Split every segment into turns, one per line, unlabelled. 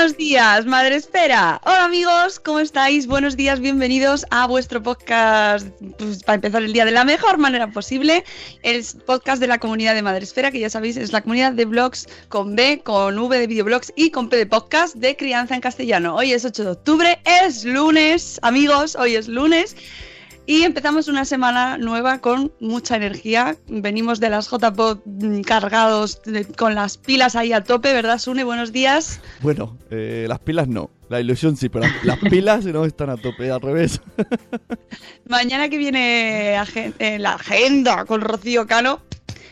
Buenos días, Madre Espera. Hola amigos, ¿cómo estáis? Buenos días, bienvenidos a vuestro podcast pues, para empezar el día de la mejor manera posible. El podcast de la comunidad de Madre Esfera, que ya sabéis es la comunidad de blogs con B, con V de videoblogs y con P de podcast de crianza en castellano. Hoy es 8 de octubre, es lunes, amigos, hoy es lunes. Y empezamos una semana nueva con mucha energía. Venimos de las JPod mm, cargados de- con las pilas ahí a tope, ¿verdad, Sune? Buenos días.
Bueno, eh, las pilas no. La ilusión sí, pero las, las pilas no están a tope, al revés.
Mañana que viene agen- eh, la agenda con Rocío Cano,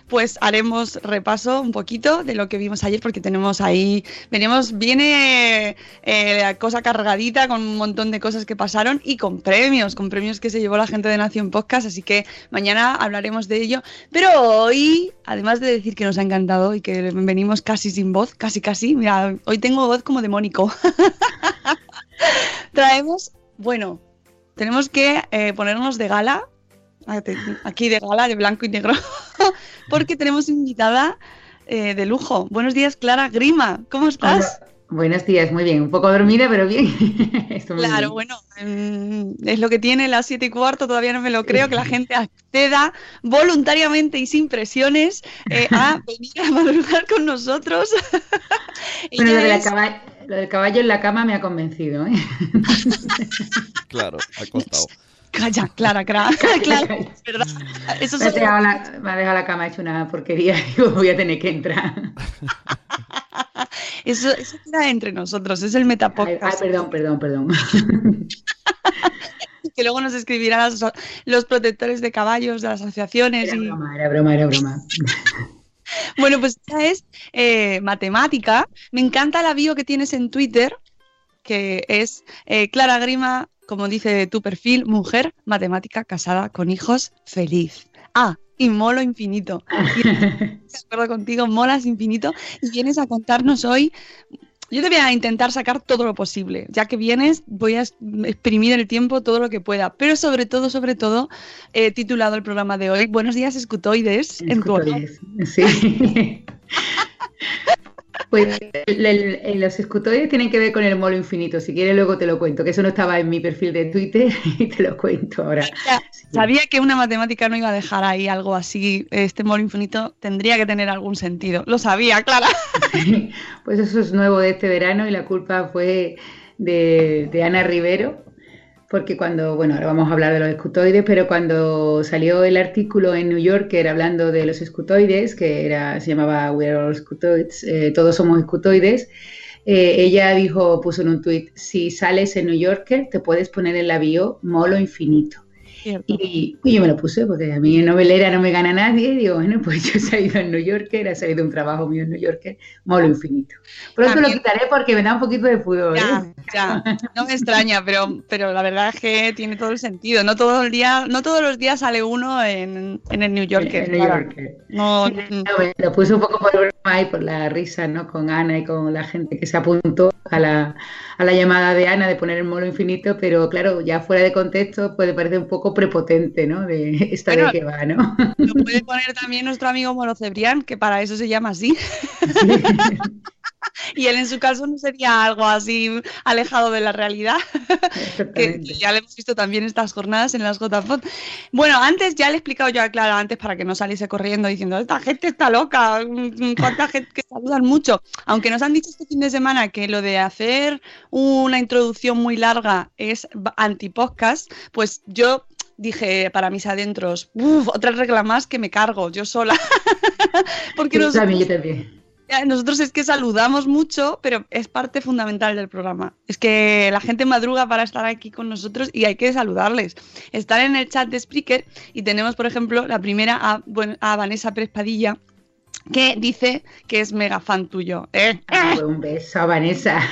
pues haremos repaso un poquito de lo que vimos ayer, porque tenemos ahí, venimos, viene eh, la cosa cargadita con un montón de cosas que pasaron y con premios, con premios que se llevó la gente de Nación Podcast, así que mañana hablaremos de ello. Pero hoy, además de decir que nos ha encantado y que venimos casi sin voz, casi casi, mira, hoy tengo voz como de Mónico. Traemos, bueno, tenemos que eh, ponernos de gala, aquí de gala, de blanco y negro, porque tenemos invitada eh, de lujo. Buenos días, Clara Grima, ¿cómo estás?
Hola. Buenos días, muy bien. Un poco dormida, pero bien.
Claro,
bien.
bueno, mm, es lo que tiene las siete y cuarto, todavía no me lo creo, que la gente acceda voluntariamente y sin presiones eh, a venir a madrugar con nosotros.
Bueno, lo, de la lo del caballo en la cama me ha convencido. ¿eh?
Claro, ha costado.
Calla, Clara, Clara, verdad. Eso
Me ha, la, me ha dejado la cama hecha una porquería. Digo, voy a tener que entrar.
Eso, eso queda entre nosotros, es el metapodcast.
ay, perdón, perdón, perdón.
que luego nos escribirán los protectores de caballos de las asociaciones.
Era
Y...
broma, era broma, era broma.
Bueno, pues esta es eh, matemática. Me encanta la bio que tienes en Twitter, que es eh, Clara Grima, como dice tu perfil, mujer, matemática, casada, con hijos, feliz. Ah, y molo infinito. De acuerdo contigo, molas infinito. Y vienes a contarnos hoy. Yo te voy a intentar sacar todo lo posible. Ya que vienes, voy a exprimir el tiempo todo lo que pueda. Pero sobre todo, sobre todo, he titulado el programa de hoy Buenos días, escutoides, en tu.
Escutoides, Sí. Pues el- los escutoides tienen que ver con el molo infinito. Si quieres, luego te lo cuento, que eso no estaba en mi perfil de Twitter y te lo cuento ahora.
Ya, Sabía que una matemática no iba a dejar ahí algo así. Este molo infinito tendría que tener algún sentido. Lo sabía, Clara.
Pues eso es nuevo de este verano y la culpa fue de, de Ana Rivero, porque cuando, bueno, ahora vamos a hablar de los escutoides, pero cuando salió el artículo en New Yorker hablando de los escutoides, que era, se llamaba We are all scutoids, eh, todos somos escutoides, eh, ella dijo, puso en un tuit, si sales en New Yorker te puedes poner en la bio molo infinito. Y, y yo me lo puse porque a mí en novelera no me gana nadie. Y digo, bueno, pues yo he salido en New Yorker, he salido un trabajo mío en New Yorker, molo infinito. Pronto lo quitaré porque me da un poquito de pudor.
Ya,
¿eh?
ya, no me extraña, pero, pero la verdad es que tiene todo el sentido. No todo el día, no todos los días sale uno en, en el New Yorker.
En New. Yorker.
No,
No, lo puse un poco por broma y por la risa, ¿no? Con Ana y con la gente que se apuntó a la, a la llamada de Ana de poner el molo infinito, pero claro, ya fuera de contexto puede parecer un poco prepotente, ¿no? De esta
Bueno,
de que va, ¿no?
Lo puede poner también nuestro amigo Molo Cebrián, que para eso se llama así. y él en su caso no sería algo así alejado de la realidad. que ya le hemos visto también estas jornadas en las JPod. Bueno, antes ya le he explicado yo a Clara antes para que no saliese corriendo diciendo, esta gente está loca, mm, cuánta gente que saludan mucho. Aunque nos han dicho este fin de semana que lo de hacer una introducción muy larga es anti-podcast, pues yo dije para mis adentros, "Uf, otra regla más que me cargo yo sola. Porque
Yo
nosotros,
también, yo también.
ya, nosotros es que saludamos mucho, pero es parte fundamental del programa. Es que la gente madruga para estar aquí con nosotros y hay que saludarles. Están en el chat de Spreaker y tenemos, por ejemplo, la primera a, bueno, a Vanessa Pérez Padilla, que dice que es mega fan tuyo. ¿eh?
Pues un beso a Vanessa.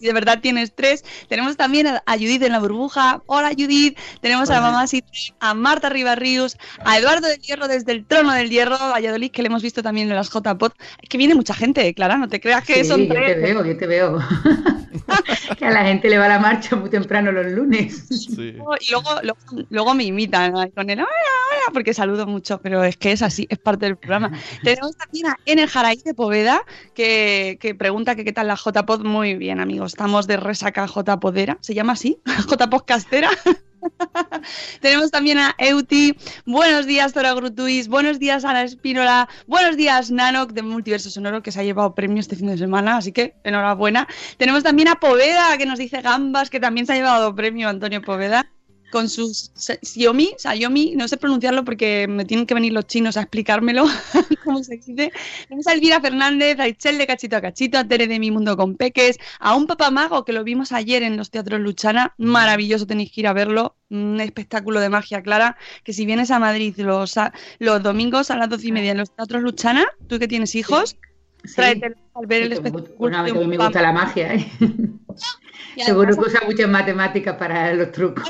De verdad tienes tres. Tenemos también a, a Judith en la burbuja. Hola Judith. Tenemos a
Hola.
Mamá City, a Marta Ribarrius, a Eduardo del Hierro desde el trono del Hierro, Valladolid, que le hemos visto también en las JPod. Es que viene mucha gente, Clara, no te creas que
Sí,
son
yo te
tres.
veo, yo te veo. que a la gente le va la marcha muy temprano los lunes.
Sí.
Y luego, luego, luego me imitan con el hola, porque saludo mucho, pero es que es así, es parte del programa. Tenemos también a Ener Jaraí de Poveda, que, que pregunta que qué tal la JPod. Muy bien, amigos, estamos de resaca JPodera, ¿se llama así? JPodcastera. Tenemos también a Euti. Buenos días, Zora Grutuis. Buenos días, Ana Espínola. Buenos días, Nanok de Multiverso Sonoro, que se ha llevado premio este fin de semana, así que enhorabuena. Tenemos también a Poveda, que nos dice Gambas, que también se ha llevado premio Antonio Poveda. Con sus Xiaomi, Xiaomi, no sé pronunciarlo porque me tienen que venir los chinos a explicármelo, cómo se dice. Tenemos a Elvira Fernández, a Itzel de Cachito a Cachito, a Tere de Mi Mundo con Peques, a un papamago que lo vimos ayer en los teatros Luchana, maravilloso, tenéis que ir a verlo, un espectáculo de magia clara, que si vienes a Madrid los, a- los domingos a las doce y media en los teatros Luchana, tú que tienes hijos, tráete al ver el espectáculo.
Bueno, a mí
de un
también me gusta la magia, ¿eh? Seguro que usa muchas matemáticas para los trucos.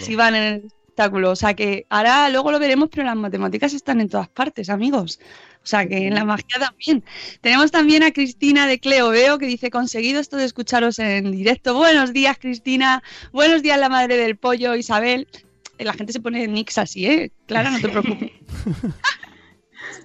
Si van en el espectáculo. O sea que ahora luego lo veremos, pero las matemáticas están en todas partes, amigos. O sea que en la magia también. Tenemos también a Cristina de Cleo Veo que dice, conseguido esto de escucharos en directo. Buenos días, Cristina. Buenos días, la madre del pollo, Isabel. La gente se pone nicks así, ¿eh? Clara, no te preocupes.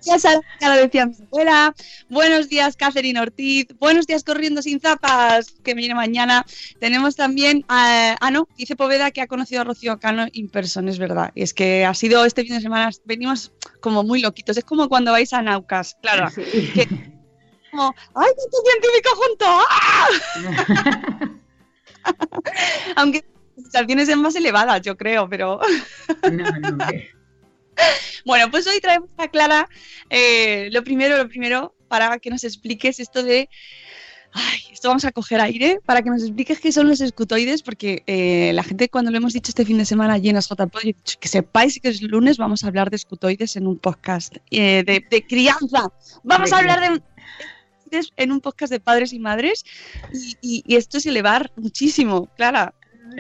Ya sabes, lo decía mi abuela. Buenos días, Catherine Ortiz. Buenos días, Corriendo sin zapas, que viene mañana. Tenemos también a. Ah, no, dice Poveda que ha conocido a Rocío Cano in person, es verdad. Es que ha sido este fin de semana, venimos como muy loquitos. Es como cuando vais a Naucas, claro. Que, como, ¡ay, qué científico junto! ¡Ah! Aunque las sensaciones son más elevadas, yo creo, pero. Bueno, pues hoy traemos a Clara eh, lo primero, lo primero, para que nos expliques esto de. Ay, esto vamos a coger aire para que nos expliques qué son los escutoides, porque eh, la gente cuando lo hemos dicho este fin de semana allí en las JPod, que sepáis que es lunes vamos a hablar de escutoides en un podcast eh, de, de crianza. Vamos a hablar de escutoides en un podcast de padres y madres y, y- y esto es elevar muchísimo, Clara.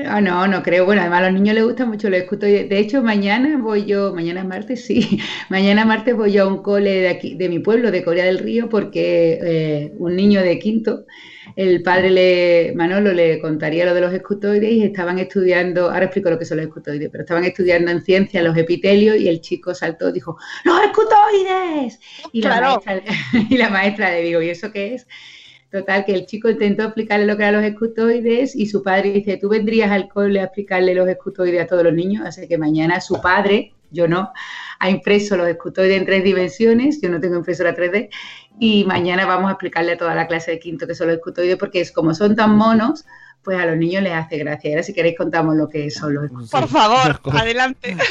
Ah, no, no creo. Bueno, además a los niños les gusta mucho los escutoides. De hecho, mañana voy yo, mañana es martes, sí, mañana martes voy yo a un cole de aquí, de mi pueblo, de Corea del Río, porque eh, un niño de quinto, el padre le, Manolo le contaría lo de los escutoides y estaban estudiando, ahora explico lo que son los escutoides, pero estaban estudiando en ciencia los epitelios y el chico saltó y dijo, ¡los escutoides! Y la,
Claro.
maestra, y la maestra le digo, ¿y eso qué es? Total, que el chico intentó explicarle lo que eran los escutoides y su padre dice, ¿tú vendrías al cole a explicarle los escutoides a todos los niños? Así que mañana su padre, yo no, ha impreso los escutoides en tres dimensiones, yo no tengo impresora 3D, y mañana vamos a explicarle a toda la clase de quinto que son los escutoides, porque es como son tan monos, pues a los niños les hace gracia. Y ahora si queréis contamos lo que son los
Por favor, adelante.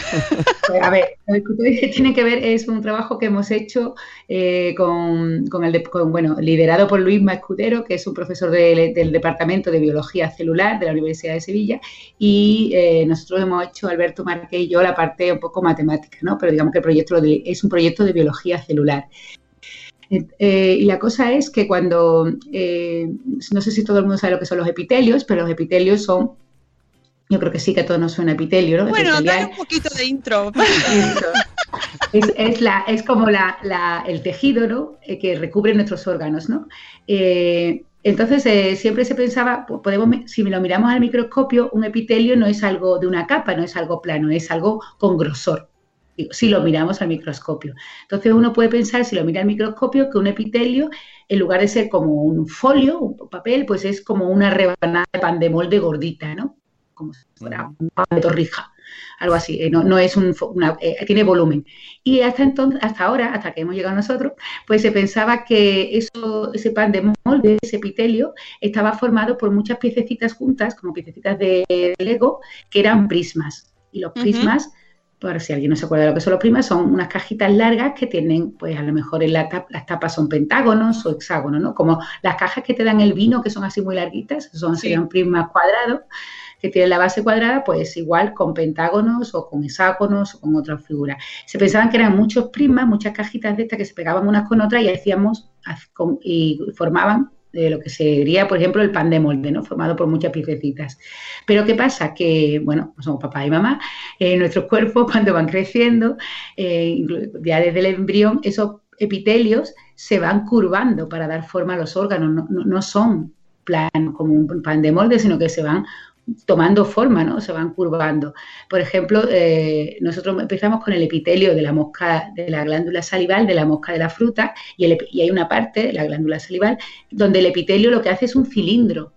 Pues, a ver, los escutoides que tiene que ver es un trabajo que hemos hecho eh, con, con el de- con, bueno, liderado por Luis Escudero, que es un profesor de- del Departamento de Biología Celular de la Universidad de Sevilla, y eh, nosotros hemos hecho, Alberto Marque y yo, la parte un poco matemática, ¿no? Pero digamos que el proyecto lo de- es un proyecto de biología celular. Eh, y la cosa es que cuando, eh, no sé si todo el mundo sabe lo que son los epitelios, pero los epitelios son, yo creo que sí que a todos nos suena epitelio, ¿no?
Bueno, dale un poquito de intro.
Es, es la, es como la, la- el tejido ¿no? Eh, que recubre nuestros órganos. ¿no? Eh, entonces, eh, siempre se pensaba, po- podemos, si lo miramos al microscopio, un epitelio no es algo de una capa, no es algo plano, es algo con grosor. Si lo miramos al microscopio. Entonces uno puede pensar, si lo mira al microscopio, que un epitelio, en lugar de ser como un folio, un papel, pues es como una rebanada de pan de molde gordita, ¿no? Como si fuera un pan de torrija algo así, eh, no, no es un, una- eh, tiene volumen. Y hasta entonces, hasta ahora, hasta que hemos llegado nosotros, pues se pensaba que eso, ese pan de molde, ese epitelio, estaba formado por muchas piececitas juntas, como piececitas de Lego, que eran prismas. Y los prismas, por si alguien no se acuerda de lo que son los prismas, son unas cajitas largas que tienen, pues a lo mejor en la las tapas son pentágonos o hexágonos, ¿no? Como las cajas que te dan el vino, que son así muy larguitas, son, serían prismas cuadrados que tienen la base cuadrada, pues igual con pentágonos o con hexágonos o con otras figuras. Se pensaban que eran muchos prismas, muchas cajitas de estas que se pegaban unas con otras y hacíamos y formaban eh, lo que sería, por ejemplo, el pan de molde, ¿no? Formado por muchas piececitas. Pero ¿qué pasa? Que, bueno, pues somos papá y mamá, eh, nuestros cuerpos cuando van creciendo, eh, ya desde el embrión, esos epitelios se van curvando para dar forma a los órganos, no, no- no son como un pan de molde, sino que se van tomando forma, ¿no? Se van curvando. Por ejemplo, eh, nosotros empezamos con el epitelio de la mosca, de la glándula salival, de la mosca de la fruta, y, el y hay una parte, la glándula salival, donde el epitelio lo que hace es un cilindro.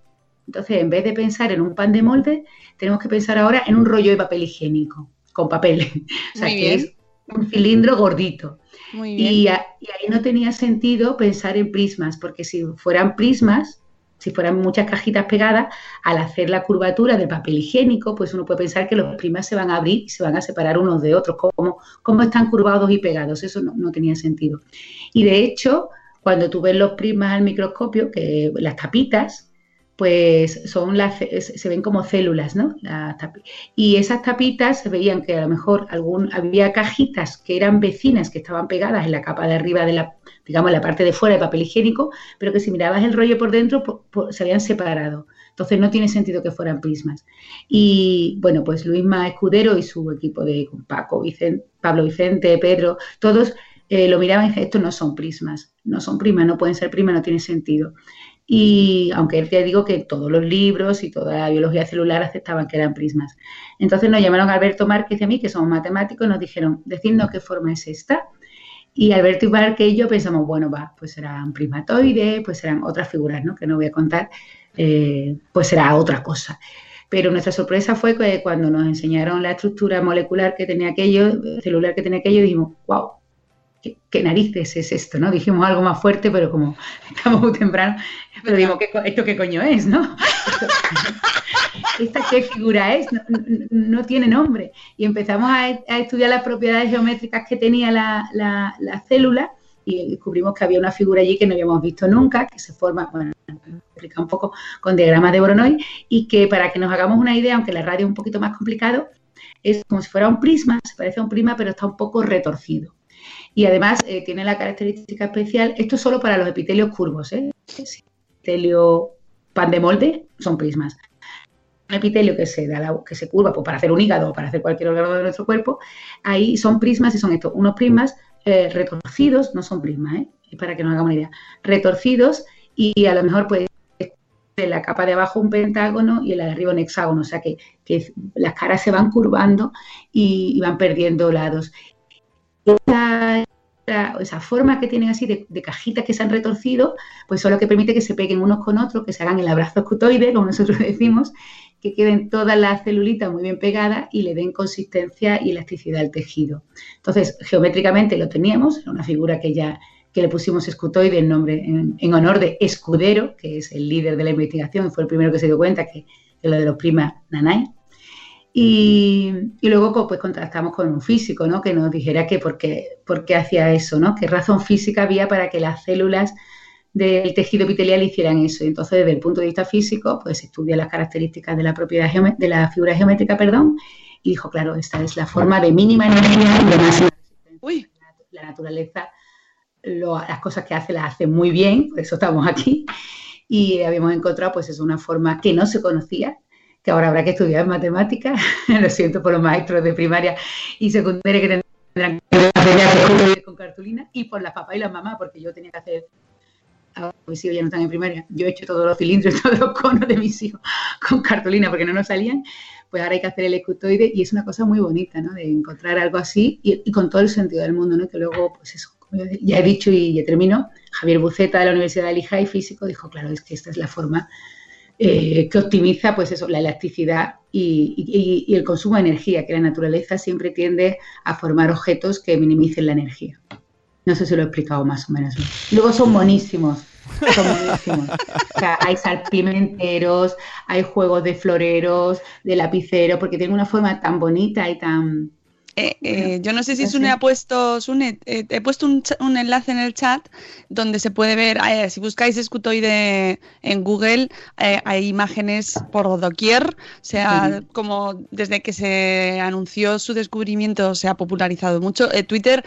Entonces, en vez de pensar en un pan de molde, tenemos que pensar ahora en un rollo de papel higiénico, con papel. o sea,
Muy
que es un cilindro gordito.
Muy bien.
Y, a- y ahí no tenía sentido pensar en prismas, porque si fueran prismas, si fueran muchas cajitas pegadas, al hacer la curvatura del papel higiénico, pues uno puede pensar que los prismas se van a abrir y se van a separar unos de otros, como, como están curvados y pegados. Eso no, no tenía sentido. Y de hecho, cuando tú ves los prismas al microscopio, que las tapitas, pues son las, se ven como células, ¿no? Tapi- y esas tapitas se veían que a lo mejor algún, había cajitas que eran vecinas que estaban pegadas en la capa de arriba de la, digamos, la parte de fuera del papel higiénico, pero que si mirabas el rollo por dentro se habían separado. Entonces no tiene sentido que fueran prismas. Y bueno, pues Luisma Escudero y su equipo de Paco, Pablo Vicente, Pedro, todos eh, lo miraban y decían, estos no son prismas, no son prismas, no pueden ser prismas, no tiene sentido. Y aunque ya digo que todos los libros y toda la biología celular aceptaban que eran prismas. Entonces nos llamaron Alberto Márquez y a mí, que somos matemáticos, y nos dijeron, decidnos qué forma es esta. Y Alberto y Márquez y yo pensamos, bueno, va, pues serán prismatoides, pues serán otras figuras, ¿no? Que no voy a contar, eh, pues será otra cosa. Pero nuestra sorpresa fue que cuando nos enseñaron la estructura molecular que tenía aquello, celular que tenía aquello, dijimos, wow, ¿qué, qué narices es esto? ¿no? Dijimos algo más fuerte, pero como estamos muy temprano, pero digo, ¿qué ¿esto qué coño es? ¿no? ¿Esta qué figura es? No, no- no tiene nombre. Y empezamos a, a estudiar las propiedades geométricas que tenía la, la- la célula y descubrimos que había una figura allí que no habíamos visto nunca, que se forma, bueno, explica un poco con diagramas de Voronoi, y que para que nos hagamos una idea, aunque la radio es un poquito más complicado, es como si fuera un prisma, se parece a un prisma, pero está un poco retorcido. Y además eh, tiene la característica especial, esto es solo para los epitelios curvos, ¿eh? Epitelio pan de molde son prismas. Un epitelio que se, da la- que se curva pues, para hacer un hígado o para hacer cualquier órgano de nuestro cuerpo, ahí son prismas y son estos, unos prismas eh, retorcidos, no son prismas, ¿eh? Para que nos hagamos una idea, retorcidos y a lo mejor pues en la capa de abajo un pentágono y la de arriba un hexágono, o sea que, las caras se van curvando y van perdiendo lados. Esa, esa- forma que tienen así de, cajitas que se han retorcido, pues son lo que permite que se peguen unos con otros, que se hagan el abrazo escutoide, como nosotros decimos, que queden todas las celulitas muy bien pegadas y le den consistencia y elasticidad al tejido. Entonces, geométricamente lo teníamos, era una figura que ya que le pusimos escutoide en, nombre, en, honor de Escudero, que es el líder de la investigación fue el primero que se dio cuenta que, que lo de los primas nanay. Y, y, luego pues contactamos con un físico, ¿no? Que nos dijera que por qué, por qué hacía eso, ¿no? Qué razón física había para que las células del tejido epitelial hicieran eso. Y entonces, desde el punto de vista físico, pues estudia las características de la propiedad de la figura geométrica, perdón, y dijo, claro, esta es la forma de mínima energía y de máxima
Uy.
La naturaleza, lo, las cosas que hace las hace muy bien, por eso estamos aquí. Y habíamos encontrado, pues, es una forma que no se conocía, ahora habrá que estudiar matemáticas, lo siento por los maestros de primaria y secundaria que tendrán que hacer con cartulina, y por las papás y las mamás, porque yo tenía que hacer, ahora mis hijos ya no están en primaria, yo he hecho todos los cilindros, todos los conos de mis hijos con cartulina porque no nos salían, pues ahora hay que hacer el escutoide y es una cosa muy bonita, ¿no? De encontrar algo así y, con todo el sentido del mundo, ¿no? Que luego, pues eso, ya he dicho y ya termino, Javier Buceta de la Universidad de Lehigh, físico, dijo, claro, es que esta es la forma eh, que optimiza pues eso, la elasticidad y, el consumo de energía, que la naturaleza siempre tiende a formar objetos que minimicen la energía. No sé si lo he explicado más o menos. Luego son buenísimos, son buenísimos. O sea, hay salpimenteros, hay juegos de floreros, de lapicero, porque tienen una forma tan bonita y tan,
eh, eh, yo no sé si Sune ha puesto, Sune, eh, he puesto un, un, enlace en el chat donde se puede ver, eh, si buscáis escutoide en Google, hay imágenes por doquier, o sea, como desde que se anunció su descubrimiento se ha popularizado mucho. Twitter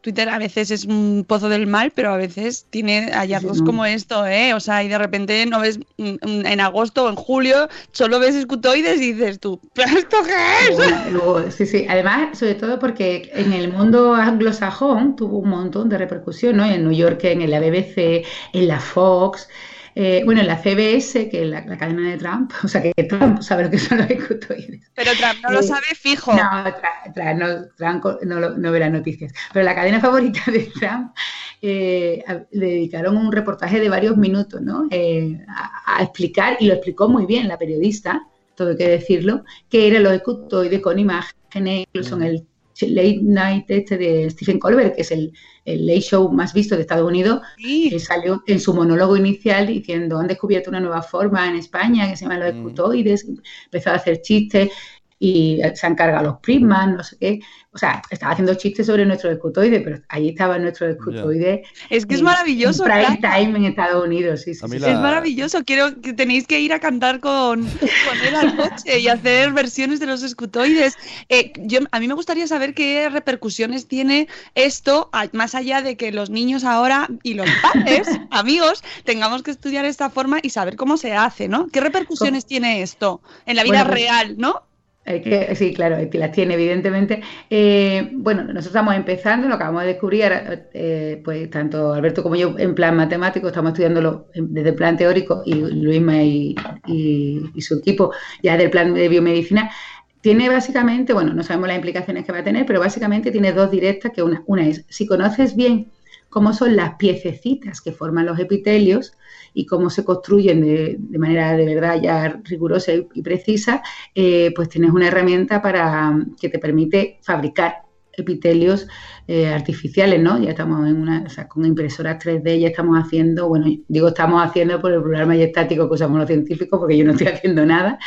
Twitter a veces es un pozo del mal, pero a veces tiene hallazgos sí, no. como esto, ¿eh? O sea, y de repente no ves en agosto o en julio, solo ves escutoides y dices tú, ¿pero esto qué es?
Luego, luego, sí, sí. Además, sobre todo porque en el mundo anglosajón tuvo un montón de repercusión, ¿no? En New York, en la BBC, en la Fox. Eh, bueno, en la CBS, que es la, la, cadena de Trump, o sea que Trump sabe lo que son los escutoides.
Pero Trump no eh, lo sabe fijo.
No, tra, tra, no, Trump no, no, ve las noticias. Pero la cadena favorita de Trump eh, le dedicaron un reportaje de varios minutos ¿no? Eh, a, a, explicar, y lo explicó muy bien la periodista, todo hay que decirlo, que eran los escutoides con imágenes, incluso en el Late Night este de Stephen Colbert, que es el, el late show más visto de Estados Unidos, sí. que salió en su monólogo inicial diciendo han descubierto una nueva forma en España que se llama los escutoides, mm. empezó a hacer chistes y se han cargado los prismas, no sé qué. O sea, estaba haciendo chistes sobre nuestro escutoide, pero allí estaba nuestro escutoide.
Yeah. Es que es maravilloso.
Prime claro. time en Estados Unidos, sí, sí, sí.
La... Es maravilloso. Quiero que tenéis que ir a cantar con, con él al coche y hacer versiones de los escutoides. Eh, yo, a mí me gustaría saber qué repercusiones tiene esto, más allá de que los niños ahora y los padres, amigos, tengamos que estudiar esta forma y saber cómo se hace, ¿no? ¿Qué repercusiones ¿Cómo? tiene esto en la vida bueno, pues, real, no?
Que, sí, claro, las tiene, evidentemente. Eh, bueno, nosotros estamos empezando, lo acabamos de descubrir, eh, pues tanto Alberto como yo en plan matemático, estamos estudiándolo desde el plan teórico y Luisma y, y su equipo ya del plan de biomedicina. Tiene básicamente, bueno, no sabemos las implicaciones que va a tener, pero básicamente tiene dos directas, que una, una es, si conoces bien cómo son las piececitas que forman los epitelios, y cómo se construyen de, manera de verdad ya rigurosa y, precisa, eh, pues tienes una herramienta para que te permite fabricar epitelios eh, artificiales, ¿no? Ya estamos en una, o sea, con impresoras 3D, ya estamos haciendo, bueno, digo estamos haciendo por el plural majestático que usamos los científicos, porque yo no estoy haciendo nada,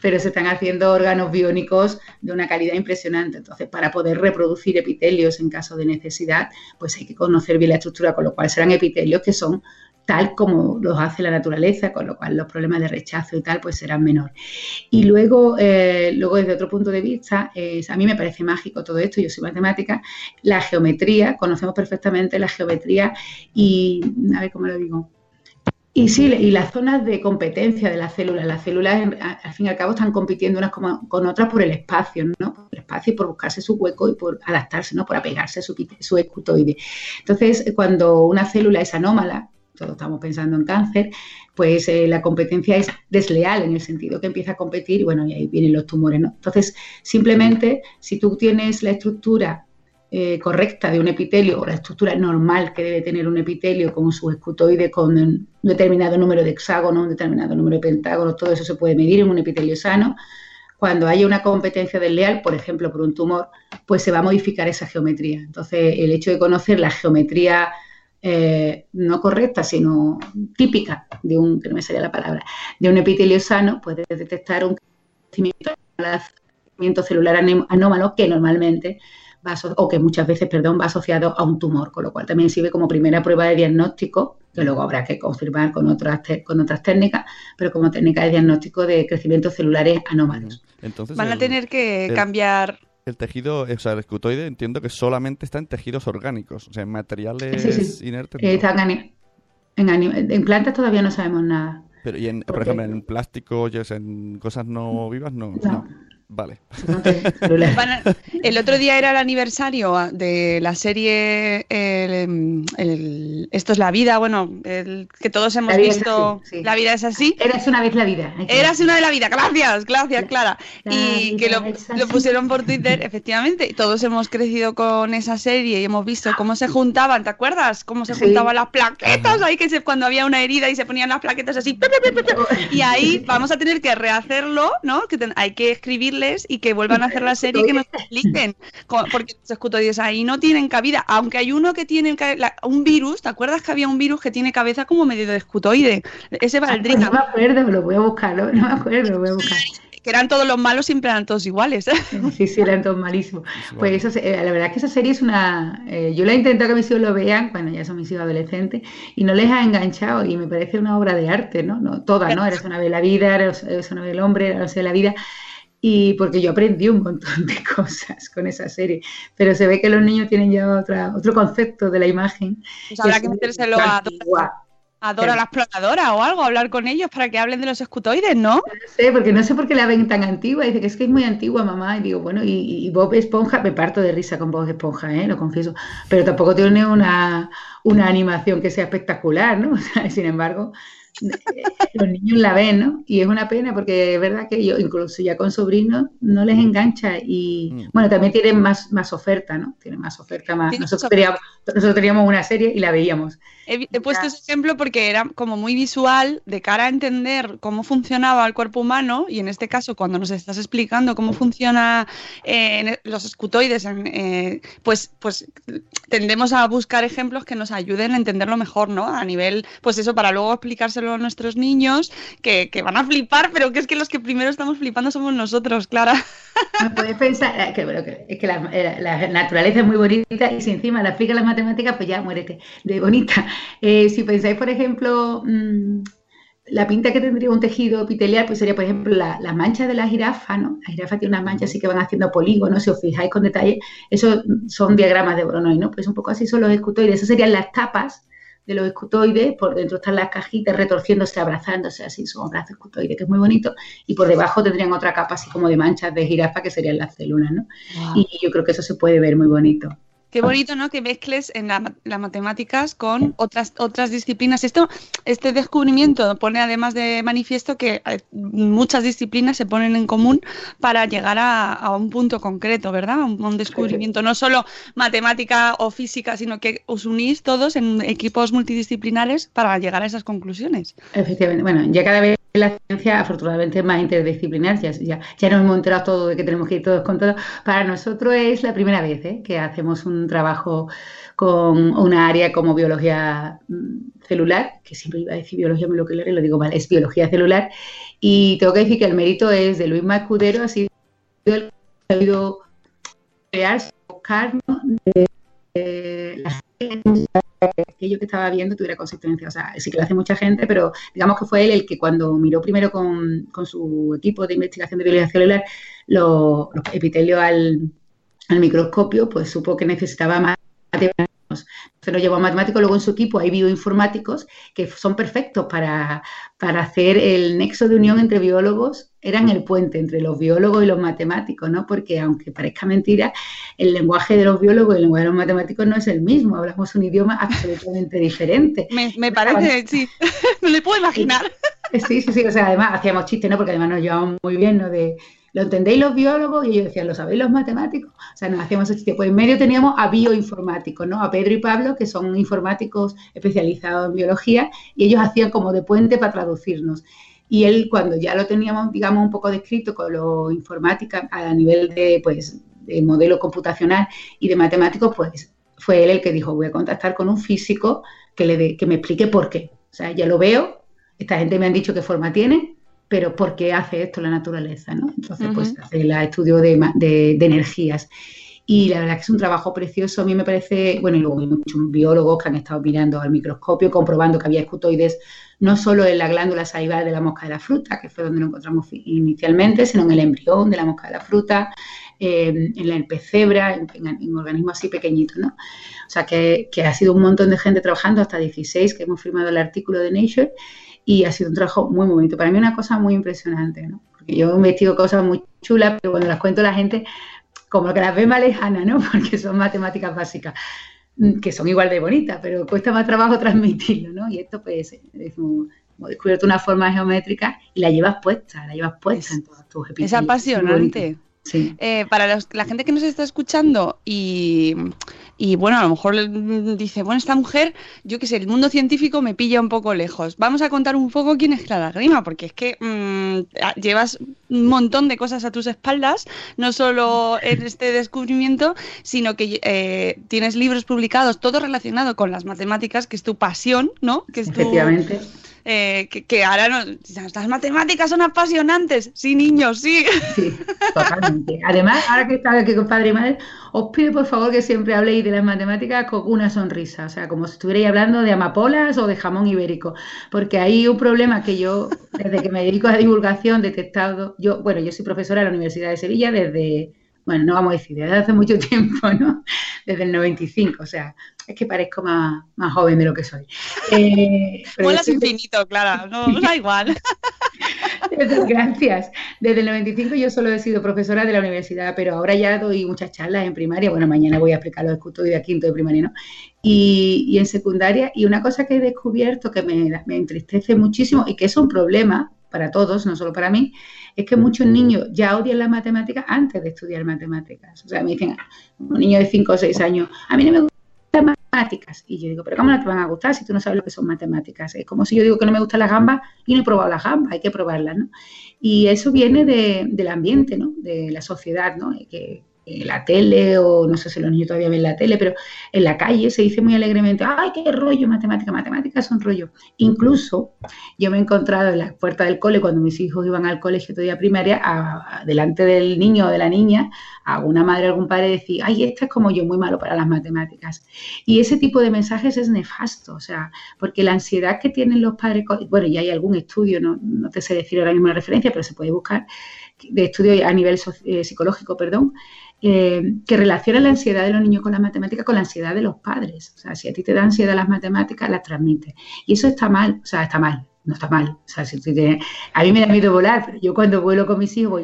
pero se están haciendo órganos biónicos de una calidad impresionante. Entonces, para poder reproducir epitelios en caso de necesidad, pues hay que conocer bien la estructura, con lo cual serán epitelios que son tal como los hace la naturaleza, con lo cual los problemas de rechazo y tal pues serán menores. Y luego, eh, luego desde otro punto de vista, a mí me parece mágico todo esto, yo soy matemática, la geometría, conocemos perfectamente la geometría y, a ver cómo lo digo, y sí, y las zonas de competencia de las células, las células al fin y al cabo están compitiendo unas con otras por el espacio, ¿no? Por el espacio y por buscarse su hueco y por adaptarse, ¿no? Por apegarse a su, su escutoide. Entonces, cuando una célula es anómala, todos estamos pensando en cáncer, pues eh, la competencia es desleal en el sentido que empieza a competir y bueno, y ahí vienen los tumores, ¿no? Entonces, simplemente si tú tienes la estructura eh, correcta de un epitelio o la estructura normal que debe tener un epitelio con su escutoide con un determinado número de hexágonos, un determinado número de pentágonos, todo eso se puede medir en un epitelio sano. Cuando haya una competencia desleal, por ejemplo, por un tumor, pues se va a modificar esa geometría. Entonces, el hecho de conocer la geometría eh, no correcta, sino típica de un, que no me salía la palabra, de un epitelio sano, puedes detectar un crecimiento celular anómalo que normalmente va o que muchas veces, perdón, va asociado a un tumor, con lo cual también sirve como primera prueba de diagnóstico, que luego habrá que confirmar con otras, te- con otras técnicas, pero como técnica de diagnóstico de crecimientos celulares anómalos.
Entonces
Van a
el-
tener que
el-
cambiar.
El tejido, o sea, el escutoide entiendo que solamente está en tejidos orgánicos, o sea, en materiales
Sí, sí.
inertes.
Ani- en, ani- en plantas todavía no sabemos nada.
Pero y en, por ejemplo, en plástico, en cosas no vivas, no.
No.
no. Vale.
El otro día era el aniversario de la serie el, em, el- Esto es la vida, bueno, el que todos hemos
La vida es
visto.
así, sí.
La vida es así.
Eras una vez la vida.
Eras una de la vida, gracias, gracias, Clara.
la
Y que lo, pusieron por Twitter, efectivamente. y Todos hemos crecido con esa serie y hemos visto cómo se juntaban, ¿te acuerdas? Cómo se
Sí.
juntaban las plaquetas ahí, que se, cuando había una herida y se ponían las plaquetas así. pe, pe, pe, pe, pe. Y ahí vamos a tener que rehacerlo, ¿no? Que ten- hay que y que vuelvan a hacer la serie y que nos expliquen. Porque los escutoides ahí no tienen cabida. Aunque hay uno que tiene la- un virus, ¿te acuerdas que había un virus que tiene cabeza como medio de escutoide? Ese valdría.
No me acuerdo, lo voy a buscar, ¿no? no me acuerdo, lo voy a buscar.
que eran todos los malos, siempre eran todos iguales.
Sí, sí, eran todos malísimos. Pues eso, se- eh, la verdad es que esa serie es una... eh, yo la he intentado que mis hijos lo vean cuando ya son mis hijos adolescentes y no les ha enganchado y me parece una obra de arte, ¿no? no toda, ¿no? Eres una vez la vida, eres eres una vez el hombre, eres la vida. Y porque yo aprendí un montón de cosas con esa serie, pero se ve que los niños tienen ya otra, otro concepto de la imagen.
Pues habrá que metérselo a Dora, a Dora la exploradora o algo, hablar con ellos para que hablen de los escutoides, ¿no?
No sé, porque no sé por qué la ven tan antigua. Dice que es que es muy antigua, mamá. Y digo, bueno, y, y Bob Esponja, me parto de risa con Bob Esponja, ¿eh? lo confieso. Pero tampoco tiene una, una animación que sea espectacular, ¿no? O sea, sin embargo, los niños la ven, ¿no? Y es una pena porque es verdad que yo, incluso ya con sobrinos, no les engancha. Y bueno, también tienen más, más oferta, ¿no? Tienen más oferta, más. Nosotros teníamos, nosotros teníamos una serie y la veíamos.
He, he puesto ese ejemplo porque era como muy visual, de cara a entender cómo funcionaba el cuerpo humano, y en este caso, cuando nos estás explicando cómo funciona eh, los escutoides, eh, pues, pues tendemos a buscar ejemplos que nos ayuden a entenderlo mejor, ¿no? A nivel, pues eso, para luego explicárselo a nuestros niños, que, que van a flipar, pero que es que los que primero estamos flipando somos nosotros, Clara.
No puedes pensar eh, que, bueno, que- es que la, eh, la naturaleza es muy bonita y si encima la explican las matemáticas, pues ya muérete de bonita. Eh, si pensáis, por ejemplo, mm, la pinta que tendría un tejido epitelial, pues sería, por ejemplo, la, la mancha de la jirafa, ¿no? La jirafa tiene unas manchas así que van haciendo polígonos, si os fijáis con detalle, eso son diagramas de Voronoi, ¿no? Pues un poco así son los escutoides, esas serían las tapas de los escutoides, por dentro están las cajitas retorciéndose, abrazándose, así son abrazos escutoides, que es muy bonito, y por debajo tendrían otra capa así como de manchas de jirafa, que serían las células, ¿no? Y yo creo que eso se puede ver muy bonito.
Qué bonito, ¿no? Que mezcles en la- las matemáticas con otras, otras disciplinas. Esto, este descubrimiento pone además de manifiesto que eh, muchas disciplinas se ponen en común para llegar a, un punto concreto, ¿verdad? Un, un descubrimiento, no solo matemática o física, sino que os unís todos en equipos multidisciplinares para llegar a esas conclusiones.
Efectivamente, bueno, ya cada vez la ciencia afortunadamente es más interdisciplinar, ya, ya, ya nos hemos enterado todo de que tenemos que ir todos con todo. Para nosotros es la primera vez ¿eh? que hacemos un trabajo con una área como biología mm, celular, que siempre iba a decir biología molecular y lo digo mal, es biología celular. Y tengo que decir que el mérito es de Luis Escudero, ha sido el que ha sabido crear, buscar, ¿no? de, de la aquello que estaba viendo tuviera consistencia. O sea, sí que lo hace mucha gente, pero digamos que fue él el que cuando miró primero con, con su equipo de investigación de biología celular los, los epitelios al, al microscopio, pues supo que necesitaba más. Se lo llevó a matemáticos, luego en su equipo hay bioinformáticos que son perfectos para, para hacer el nexo de unión entre biólogos, eran el puente entre los biólogos y los matemáticos, ¿no? Porque aunque parezca mentira, el lenguaje de los biólogos y el lenguaje de los matemáticos no es el mismo, hablamos un idioma absolutamente diferente.
Me, me parece, sí, me lo puedo imaginar.
Sí, sí, sí, o sea, además hacíamos chistes, ¿no? Porque además nos llevamos muy bien, ¿no? De, ¿lo entendéis los biólogos? Y ellos decían, ¿lo sabéis los matemáticos? O sea, nos hacíamos chiste. Pues en medio teníamos a bioinformáticos, ¿no? A Pedro y Pablo, que son informáticos especializados en biología, y ellos hacían como de puente para traducirnos. Y él, cuando ya lo teníamos, digamos, un poco descrito con lo informática a nivel de, pues, de modelo computacional y de matemáticos, pues fue él el que dijo, voy a contactar con un físico que, le dé- que me explique por qué. O sea, ya lo veo, esta gente me han dicho qué forma tiene, pero ¿por qué hace esto la naturaleza? ¿no? Entonces, pues hace el estudio de, de- de energías. Y la verdad que es un trabajo precioso. A mí me parece, bueno, y luego hay muchos biólogos que han estado mirando al microscopio, comprobando que había escutoides no solo en la glándula salival de la mosca de la fruta, que fue donde lo encontramos inicialmente, sino en el embrión de la mosca de la fruta, eh, en el pecebra, en, en- en organismos así pequeñitos, ¿no? O sea, que, que ha sido un montón de gente trabajando, hasta 16, que hemos firmado el artículo de Nature, y ha sido un trabajo muy, bonito. Para mí una cosa muy impresionante, ¿no? Porque yo he investido cosas muy chulas, pero cuando las cuento a la gente, como que las ve más lejanas, ¿no? Porque son matemáticas básicas, mm, que son igual de bonitas, pero cuesta más trabajo transmitirlo, ¿no? Y esto, pues, es como, como descubierto una forma geométrica y la llevas puesta, la llevas puesta en todos tus
Es
epitelio. Muy
apasionante.
Sí.
Eh, para los- la gente que nos está escuchando y, y, bueno, a lo mejor dice, bueno, esta mujer, yo qué sé, el mundo científico me pilla un poco lejos. Vamos a contar un poco quién es Clara Grima, porque es que mm, a- llevas un montón de cosas a tus espaldas, no solo en este descubrimiento, sino que eh, tienes libros publicados, todo relacionado con las matemáticas, que es tu pasión, ¿no? Que
Efectivamente.
Eh, que, que ahora no, las matemáticas son apasionantes, sí, niños, sí.
Sí, totalmente. Además, ahora que está aquí con padre y madre, os pido por favor que siempre habléis de las matemáticas con una sonrisa, o sea, como si estuvierais hablando de amapolas o de jamón ibérico, porque hay un problema que yo, desde que me dedico a la divulgación, detectado, yo, bueno, yo soy profesora de la Universidad de Sevilla desde, bueno, no vamos a decir, desde hace mucho tiempo, ¿no? Desde el 95, o sea, es que parezco más, más joven de lo que soy. Eh, soy-
infinito, Clara, no, no da igual.
Gracias. Desde el 95 yo solo he sido profesora de la universidad, pero ahora ya doy muchas charlas en primaria. Bueno, mañana voy a explicar los escutoides a quinto de primaria, ¿no? Y, y en secundaria. Y una cosa que he descubierto que me, me entristece muchísimo y que es un problema para todos, no solo para mí, es que muchos niños ya odian las matemáticas antes de estudiar matemáticas. O sea, me dicen, un niño de 5 o 6 años, a mí no me gustan las matemáticas. Y yo digo, pero ¿cómo no te van a gustar si tú no sabes lo que son matemáticas? Es como si yo digo que no me gustan las gambas y no he probado las gambas, hay que probarlas, ¿no? Y eso viene de- del ambiente, ¿no? De la sociedad, ¿no? Que en la tele, o no sé si los niños todavía ven la tele, pero en la calle se dice muy alegremente, ¡ay, qué rollo matemática! Matemáticas son rollo. Incluso yo me he encontrado en la puerta del cole, cuando mis hijos iban al colegio todavía primaria, delante del niño o de la niña, a alguna madre o algún padre decir, ¡ay, este es como yo, muy malo para las matemáticas! Y ese tipo de mensajes es nefasto, o sea, porque la ansiedad que tienen los padres, bueno, ya hay algún estudio, no, no te sé decir ahora mismo la referencia, pero se puede buscar, de estudio a nivel eh, psicológico, perdón, eh, que relaciona la ansiedad de los niños con las matemáticas con la ansiedad de los padres. O sea, si a ti te da ansiedad las matemáticas, las transmites. Y eso está mal, o sea, está mal, no está mal. O sea, si tú tienes- a mí me da miedo volar, pero yo cuando vuelo con mis hijos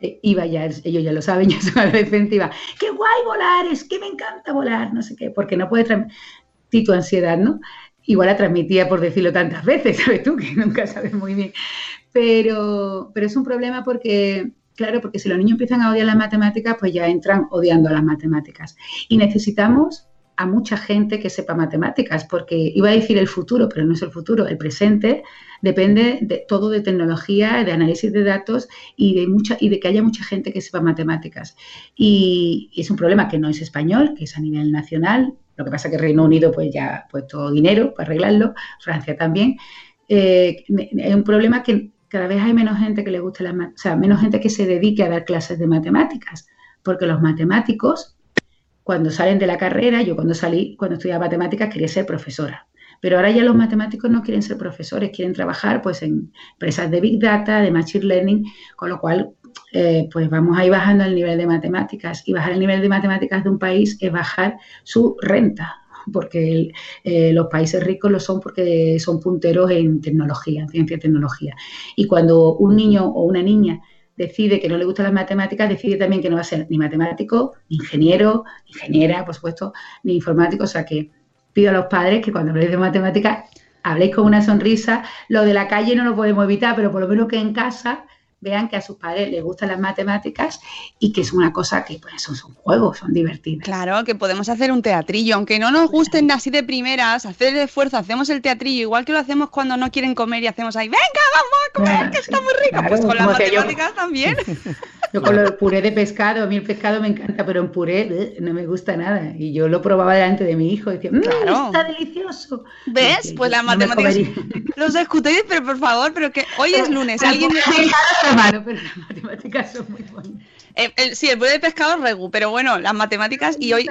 eh, iba ya, ellos ya lo saben, yo soy adolescente, iba, qué guay volar, es que me encanta volar, no sé qué, porque no puedes transmitir tu ansiedad, ¿no? Igual la transmitía por decirlo tantas veces, ¿sabes tú? Que nunca sabes muy bien. Pero, pero es un problema porque, claro, porque si los niños empiezan a odiar las matemáticas, pues ya entran odiando las matemáticas. Y necesitamos a mucha gente que sepa matemáticas, porque iba a decir el futuro, pero no es el futuro, el presente depende de todo de tecnología, de análisis de datos y de mucha y de que haya mucha gente que sepa matemáticas. Y, y es un problema que no es español, que es a nivel nacional. Lo que pasa es que Reino Unido pues ya ha puesto dinero para arreglarlo, Francia también. Eh, es un problema que cada vez hay menos gente que le guste o sea, menos gente que se dedique a dar clases de matemáticas, porque los matemáticos cuando salen de la carrera, yo cuando salí, cuando estudiaba matemáticas quería ser profesora. Pero ahora ya los matemáticos no quieren ser profesores, quieren trabajar pues en empresas de Big Data, de Machine Learning, con lo cual eh, pues vamos a ir bajando el nivel de matemáticas. Y bajar el nivel de matemáticas de un país es bajar su renta, porque eh, los países ricos lo son porque son punteros en tecnología, en ciencia y tecnología. Y cuando un niño o una niña decide que no le gustan las matemáticas, decide también que no va a ser ni matemático, ni ingeniero, ni ingeniera, por supuesto, ni informático. O sea que pido a los padres que cuando habléis de matemáticas habléis con una sonrisa. Lo de la calle no lo podemos evitar, pero por lo menos que en casa vean que a sus padres les gustan las matemáticas y que es una cosa que pues, son, son juegos, son divertidas.
Claro, que podemos hacer un teatrillo, aunque no nos gusten así de primeras, hacer el esfuerzo, hacemos el teatrillo, igual que lo hacemos cuando no quieren comer y hacemos ahí, venga, vamos a comer, que está muy rico,
claro,
pues con las
yo.
matemáticas también.
Yo con el puré de pescado, a mí el pescado me encanta, pero en puré bleh, no me gusta nada. Y yo lo probaba delante de mi hijo y decía, "Mm,
Claro.
está delicioso.
¿Ves?
Porque
Pues las
no
matemáticas. Los escutéis, pero por favor, pero que hoy es lunes. Alguien me-
está malo, pero las matemáticas son muy buenas.
Eh, el- sí, el puré de pescado es regu, pero bueno, las matemáticas y hoy,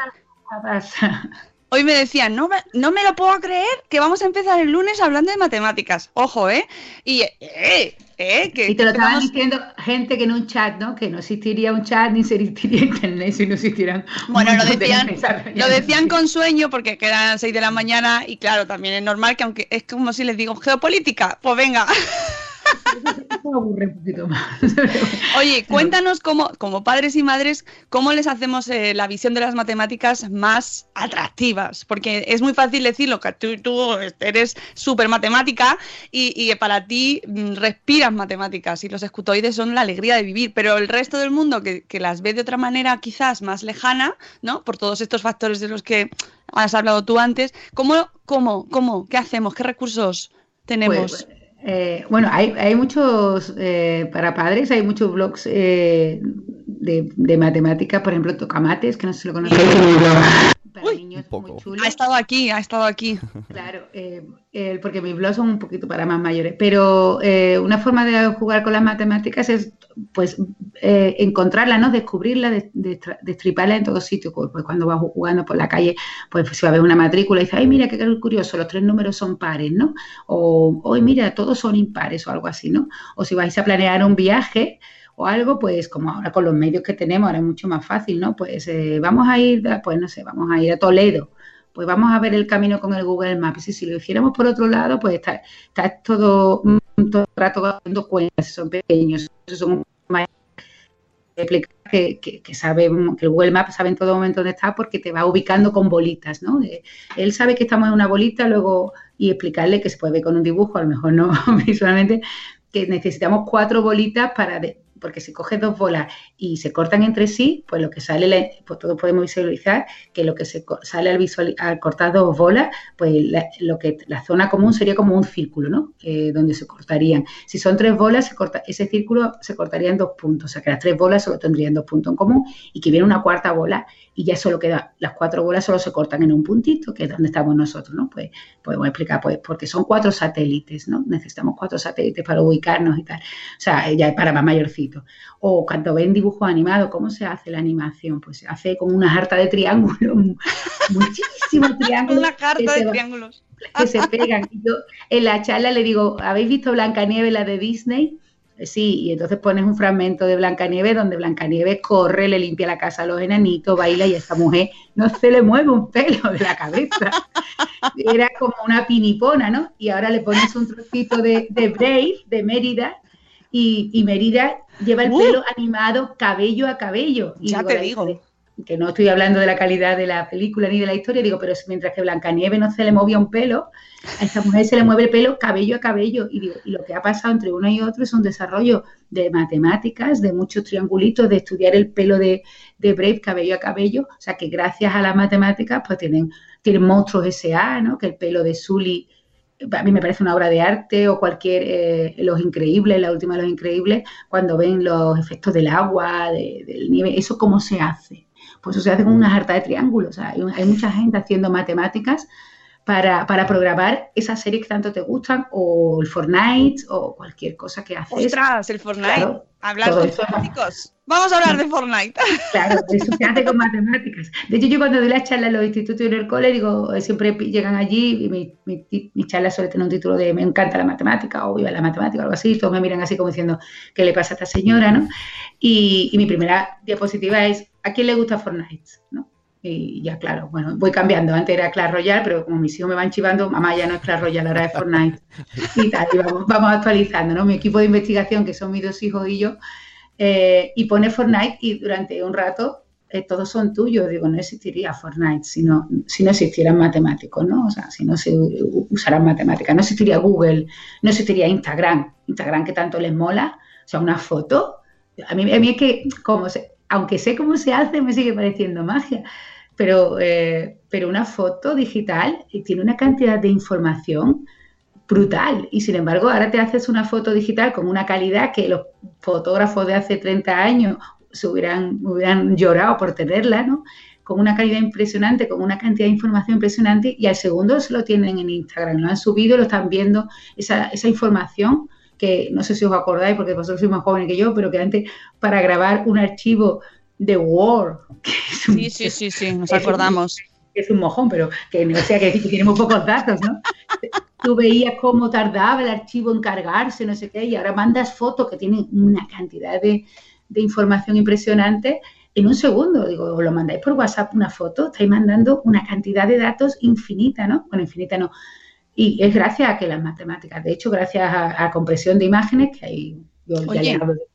hoy me decían, no me, no me lo puedo creer que vamos a empezar el lunes hablando de matemáticas. Ojo, ¿eh? Y, eh, eh, que,
Y te lo estaban
vamos-
diciendo gente que en un chat, ¿no? Que no existiría un chat ni se existiría internet si no existieran.
Bueno, lo
de
decían, lo decían con sueño porque quedan las 6 de la mañana y claro, también es normal que aunque es como si les digo geopolítica, pues venga.
Me aburre un poquito más.
Oye, cuéntanos cómo, como padres y madres, cómo les hacemos eh, la visión de las matemáticas más atractivas. Porque es muy fácil decirlo, que tú, tú eres súper matemática y, y para ti mm, respiras matemáticas y los escutoides son la alegría de vivir. Pero el resto del mundo que, que las ve de otra manera quizás más lejana, ¿no? Por todos estos factores de los que has hablado tú antes, ¿cómo, cómo, cómo, qué hacemos? ¿Qué recursos tenemos?
Pues, eh, bueno, hay, hay muchos, eh, para padres, hay muchos blogs eh, de, de matemáticas, por ejemplo, Tocamates, que no sé si lo conocéis. Para niños muy chulo.
ha estado aquí, ha estado aquí.
Claro, eh, porque mis blogs son un poquito para más mayores, pero eh, una forma de jugar con las matemáticas es pues eh, encontrarla, ¿no? Descubrirla, destriparla en todos sitios. Pues, pues cuando vas jugando por la calle, pues si va a ver una matrícula y dices, ay, mira qué curioso, los tres números son pares, ¿no? O, hoy mira, todos son impares o algo así, ¿no? O si vais a planear un viaje o algo, pues como ahora con los medios que tenemos, ahora es mucho más fácil, ¿no? Pues eh, vamos a ir, pues no sé, vamos a ir a Toledo pues vamos a ver el camino con el Google Maps. Y si lo hiciéramos por otro lado, pues está, está todo, todo el rato dando cuentas, son pequeños, son que, que, que sabe, que el Google Maps sabe en todo momento dónde está porque te va ubicando con bolitas, ¿no? Él sabe que estamos en una bolita, luego, y explicarle que se puede ver con un dibujo, a lo mejor no visualmente, que necesitamos cuatro bolitas para, porque si coges dos bolas y se cortan entre sí, pues lo que sale, pues todos podemos visualizar que lo que se sale al, visual, al cortar dos bolas, pues la, lo que, la zona común sería como un círculo, ¿no? Eh, donde se cortarían. Si son tres bolas, ese círculo se cortaría en dos puntos, o sea que las tres bolas solo tendrían dos puntos en común y que viene una cuarta bola y ya solo queda, las cuatro bolas solo se cortan en un puntito, que es donde estamos nosotros, ¿no? Pues podemos explicar, pues porque son cuatro satélites, ¿no? Necesitamos cuatro satélites para ubicarnos y tal. O sea, ya es para más mayorcito. O cuando ven dibujos animados, ¿cómo se hace la animación? Pues se hace con una jarta de triángulos, muchísimos triángulos.
Una
se
de triángulos.
que se pegan. Yo en la charla le digo, ¿habéis visto Blancanieves, la de Disney? Sí, y entonces pones un fragmento de Blancanieves donde Blancanieves corre, le limpia la casa a los enanitos, baila y a esta mujer no se le mueve un pelo de la cabeza. Era como una pinipona, ¿no? Y ahora le pones un trocito de, de Brave, de Mérida, y, y Mérida lleva el
Uh.
pelo animado cabello a cabello. Y
Ya
digo,
te digo.
Que no estoy hablando de la calidad de la película ni de la historia, digo, pero mientras que Blancanieves no se le movía un pelo, a esta mujer se le mueve el pelo cabello a cabello. Y, digo, lo que ha pasado entre uno y otro es un desarrollo de matemáticas, de muchos triangulitos, de estudiar el pelo de, de Brave cabello a cabello. O sea que gracias a las matemáticas, pues tienen, tienen monstruos S.A., ¿no? Que el pelo de Sully a mí me parece una obra de arte o cualquier eh, Los Increíbles, la última de Los Increíbles, cuando ven los efectos del agua, de- del nieve, ¿eso cómo se hace? Pues eso se hace con una jarta de triángulos. O sea, hay, hay mucha gente haciendo matemáticas para, para programar esas series que tanto te gustan, o el Fortnite, o cualquier cosa que haces.
¡Ostras! El Fortnite.
Claro,
Hablar
eso-
chicos. Vamos a hablar de Fortnite.
Claro, eso se hace con matemáticas. De hecho, yo cuando doy las charlas en los institutos y en el cole, digo, eh, siempre llegan allí y mi, mi, mi charla suele tener un título de me encanta la matemática o viva la matemática o algo así. Todos me miran así como diciendo, ¿qué le pasa a esta señora? ¿no? Y, y mi primera diapositiva es, ¿a quién le gusta Fortnite? ¿no? Y ya, claro, bueno, voy cambiando. Antes era Clash Royale, pero como mis hijos me van chivando, mamá ya no es Clash Royale, ahora es Fortnite. Y tal, y vamos, vamos actualizando, ¿no? Mi equipo de investigación, que son mis dos hijos y yo, eh, y pone Fortnite y durante un rato eh, todos son tuyos. Digo, no existiría Fortnite si no, si no existieran matemáticos, ¿no? O sea, si no se usaran matemáticas. No existiría Google, no existiría Instagram. Instagram que tanto les mola. O sea, una foto. A mí, a mí es que, como se- aunque sé cómo se hace, me sigue pareciendo magia. Pero, eh, pero una foto digital tiene una cantidad de información brutal. Y sin embargo, ahora te haces una foto digital con una calidad que los fotógrafos de hace 30 años se hubieran, hubieran llorado por tenerla, ¿no? Con una calidad impresionante, con una cantidad de información impresionante, y al segundo se lo tienen en Instagram, lo han subido, lo están viendo, esa, esa información que no sé si os acordáis, porque vosotros sois más jóvenes que yo, pero que antes para grabar un archivo de Word, que es un,
Sí, sí, sí, sí, nos acordamos.
es un mojón, pero que no sea que decir que tiene muy pocos datos, ¿no? Tú veías cómo tardaba el archivo en cargarse, no sé qué, y ahora mandas fotos que tienen una cantidad de, de información impresionante en un segundo. Digo, os lo mandáis por WhatsApp una foto, estáis mandando una cantidad de datos infinita, ¿no? Bueno, infinita no. Y es gracias a que las matemáticas, de hecho, gracias a, a compresión de imágenes, que hay, yo
Oye,
le hablo de-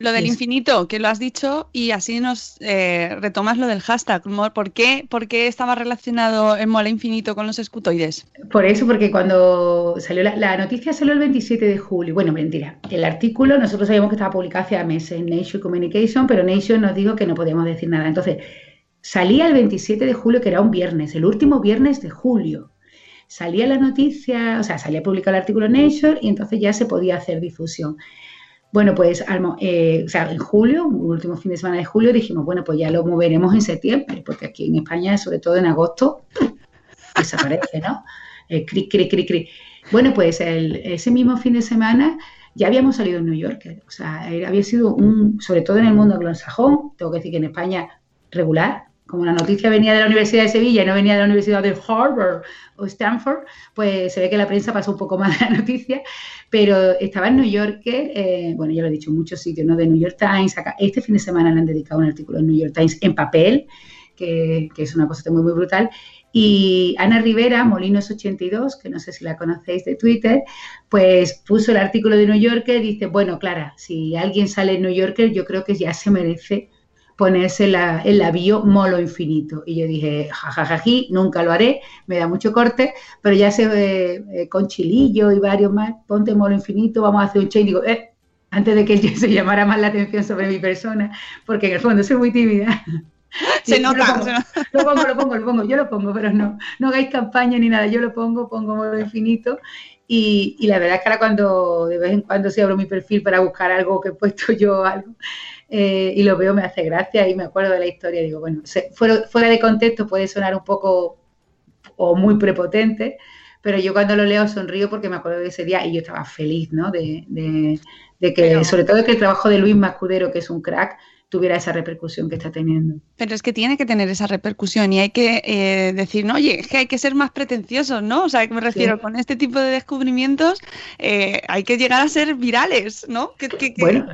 Lo del infinito, que lo has dicho, y así nos eh, retomas lo del hashtag. ¿Por qué, ¿Por qué estaba relacionado el mola infinito con los escutoides?
Por eso, porque cuando salió la, la noticia salió el 27 de julio. Bueno, mentira. El artículo nosotros sabíamos que estaba publicado hace meses en Nature Communication, pero Nature nos dijo que no podíamos decir nada. Entonces, salía el 27 de julio, que era un viernes, el último viernes de julio. Salía la noticia, o sea, salía publicado el artículo Nature y entonces ya se podía hacer difusión. Bueno, pues eh, o sea, en julio, último fin de semana de julio, dijimos, bueno, pues ya lo moveremos en septiembre, porque aquí en España, sobre todo en agosto, desaparece, ¿no? Eh, cri, cri, cri, cri. Bueno, pues ese mismo fin de semana ya habíamos salido en New York, o sea, había sido un, sobre todo en el mundo anglosajón, tengo que decir que en España regular, como la noticia venía de la Universidad de Sevilla y no venía de la Universidad de Harvard o Stanford, pues se ve que la prensa pasó un poco más la noticia, pero estaba en New York, eh, bueno, ya lo he dicho en muchos sitios, ¿no? De New York Times, acá, este fin de semana le han dedicado un artículo en New York Times en papel, que, que es una cosa muy, muy brutal, y Ana Rivera, Molinos82, que no sé si la conocéis de Twitter, pues puso el artículo de New Yorker y dice, bueno, Clara, si alguien sale en New Yorker, yo creo que ya se merece ponerse la, en la bio molo infinito. Y yo dije, jajajaji, nunca lo haré, me da mucho corte, pero ya sé, eh, eh, con Chilillo y varios más, ponte molo infinito, vamos a hacer un chain. Digo, eh, antes de que se llamara más la atención sobre mi persona, porque en el fondo soy muy tímida.
Se nota,
Lo pongo,
se
lo pongo, lo pongo, lo pongo, yo lo pongo, pero no, no hagáis campaña ni nada, yo lo pongo, pongo modo infinito. Y, y la verdad es que ahora cuando de vez en cuando si abro mi perfil para buscar algo que he puesto yo algo eh, y lo veo me hace gracia y me acuerdo de la historia, digo, bueno, se- fuera, fuera de contexto puede sonar un poco o muy prepotente, pero yo cuando lo leo sonrío porque me acuerdo de ese día y yo estaba feliz, ¿no? De, de- de que,
Pero-
sobre todo de que el trabajo de Luis Mascudero, que es un crack, tuviera esa repercusión que está teniendo.
Pero es que tiene que tener esa repercusión y hay que eh, decir, no, oye, es que hay que ser más pretenciosos, ¿no? O sea, que me refiero,
Sí.
con este tipo de descubrimientos eh, hay que llegar a ser virales, ¿no?
Bueno,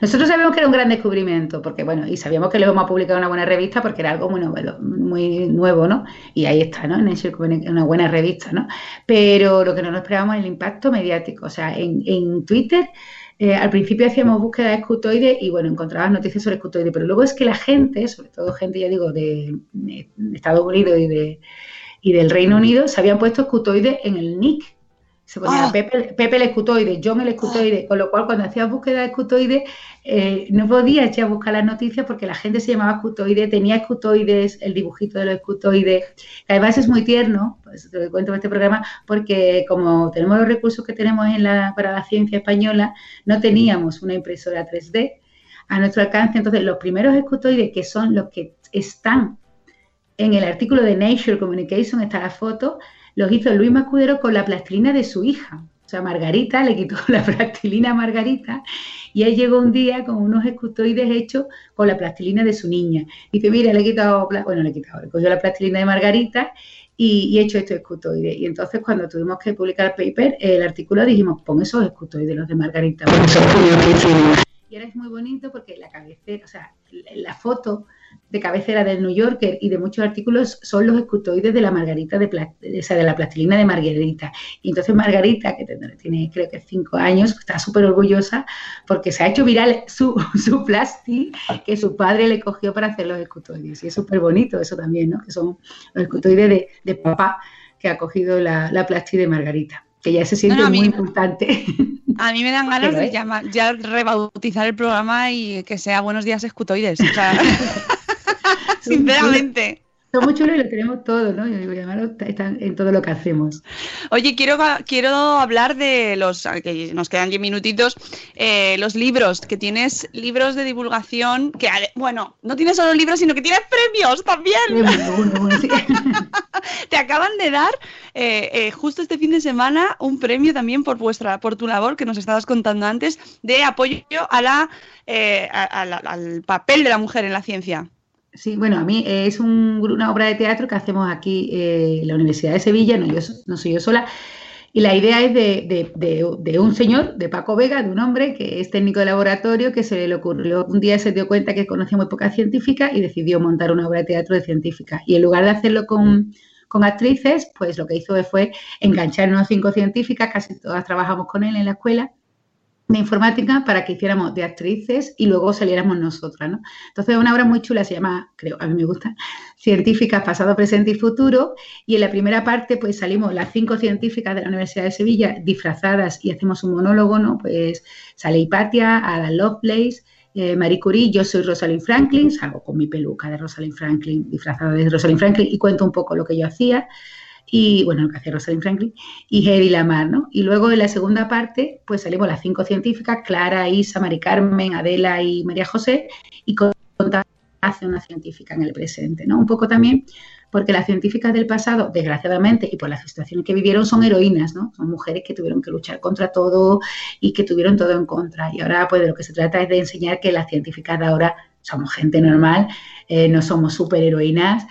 nosotros sabíamos que era un gran descubrimiento, porque bueno, y sabíamos que lo íbamos a publicar en una buena revista porque era algo muy nuevo, muy nuevo, ¿no? Y ahí está, ¿no? En Nature una buena revista, ¿no? Pero lo que no nos esperábamos es el impacto mediático. O sea, en, en Twitter eh, al principio hacíamos búsqueda de escutoides y bueno, encontrabas noticias sobre escutoides, pero luego es que la gente, sobre todo gente, ya digo, de, de Estados Unidos y, de, y del Reino Unido, se habían puesto escutoides en el nick. Se ponía
Ah.
Pepe, Pepe el escutoide, John el escutoide, con lo cual cuando hacías búsqueda de escutoide eh, no podías echar a buscar las noticias porque la gente se llamaba escutoide, tenía escutoides, el dibujito de los escutoides, que además es muy tierno, pues te lo cuento en este programa, porque como tenemos los recursos que tenemos en la, para la ciencia española, no teníamos una impresora 3D a nuestro alcance, entonces los primeros escutoides que son los que están en el artículo de Nature Communication, está la foto, los hizo Luis Mascudero con la plastilina de su hija. O sea, Margarita le quitó la plastilina a Margarita y él llegó un día con unos escutoides hechos con la plastilina de su niña. Dice, mira, le he quitado, bueno, le he quitado, le cogió la plastilina de Margarita y, y he hecho estos escutoides. Y entonces cuando tuvimos que publicar el paper, el artículo dijimos, pon esos escutoides, los de Margarita. Y ahora es muy bonito porque la cabecera, o sea, la foto de cabecera del New Yorker y de muchos artículos son los escutoides de la Margarita, de, o sea, de la plastilina de Margarita. Y entonces Margarita, que tiene creo que cinco años, está súper orgullosa porque se ha hecho viral su, su plasti que su padre le cogió para hacer los escutoides. Y es súper bonito eso también, ¿no? Que son los escutoides de, de papá que ha cogido la, la plasti de Margarita, que ya se siente
No, no,
muy
mí-
importante.
A mí me dan ganas de llamar, ya rebautizar el programa y que sea Buenos días escutoides. O sea, sinceramente.
Son muy chulos y lo tenemos todo, ¿no? Yo digo, además están en todo lo que hacemos.
Oye, quiero, quiero hablar de los, que nos quedan 10 minutitos, eh, los libros, que tienes libros de divulgación, que, bueno, no tienes solo libros, sino que tienes premios también. Te acaban de dar eh, eh, justo este fin de semana un premio también por vuestra, por tu labor que nos estabas contando antes, de apoyo a la, al papel de la mujer en la ciencia.
Sí, bueno, a mí es una obra de teatro que hacemos aquí eh, en la Universidad de Sevilla, no, yo, no soy yo sola, y la idea es de, un señor, de Paco Vega, de un hombre que es técnico de laboratorio, que se le ocurrió, un día se dio cuenta que conocía muy poca científica y decidió montar una obra de teatro de científica. Y en lugar de hacerlo con, con actrices, pues lo que hizo fue engancharnos cinco científicas, casi todas trabajamos con él en la escuela, de informática para que hiciéramos de actrices y luego saliéramos nosotras, ¿no? Entonces, una obra muy chula se llama, creo, a mí me gusta, Científicas, Pasado, Presente y Futuro. Y en la primera parte, pues salimos las cinco científicas de la Universidad de Sevilla disfrazadas y hacemos un monólogo, ¿no? Pues sale Hipatia, Ada Lovelace, eh, Marie Curie, yo soy Rosalind Franklin, salgo con mi peluca de Rosalind Franklin, disfrazada de Rosalind Franklin y cuento un poco lo que yo hacía y bueno, lo que hacía Rosalind Franklin, y Hedy Lamar, ¿no? Y luego en la segunda parte, pues salimos las cinco científicas, Clara, Isa, Mari Carmen, Adela y María José, y contamos hace una científica en el presente, ¿no? Un poco también porque las científicas del pasado, desgraciadamente, y por las situaciones que vivieron, son heroínas, ¿no? Son mujeres que tuvieron que luchar contra todo y que tuvieron todo en contra. Y ahora, pues, de lo que se trata es de enseñar que las científicas de ahora somos gente normal, eh, no somos superheroínas,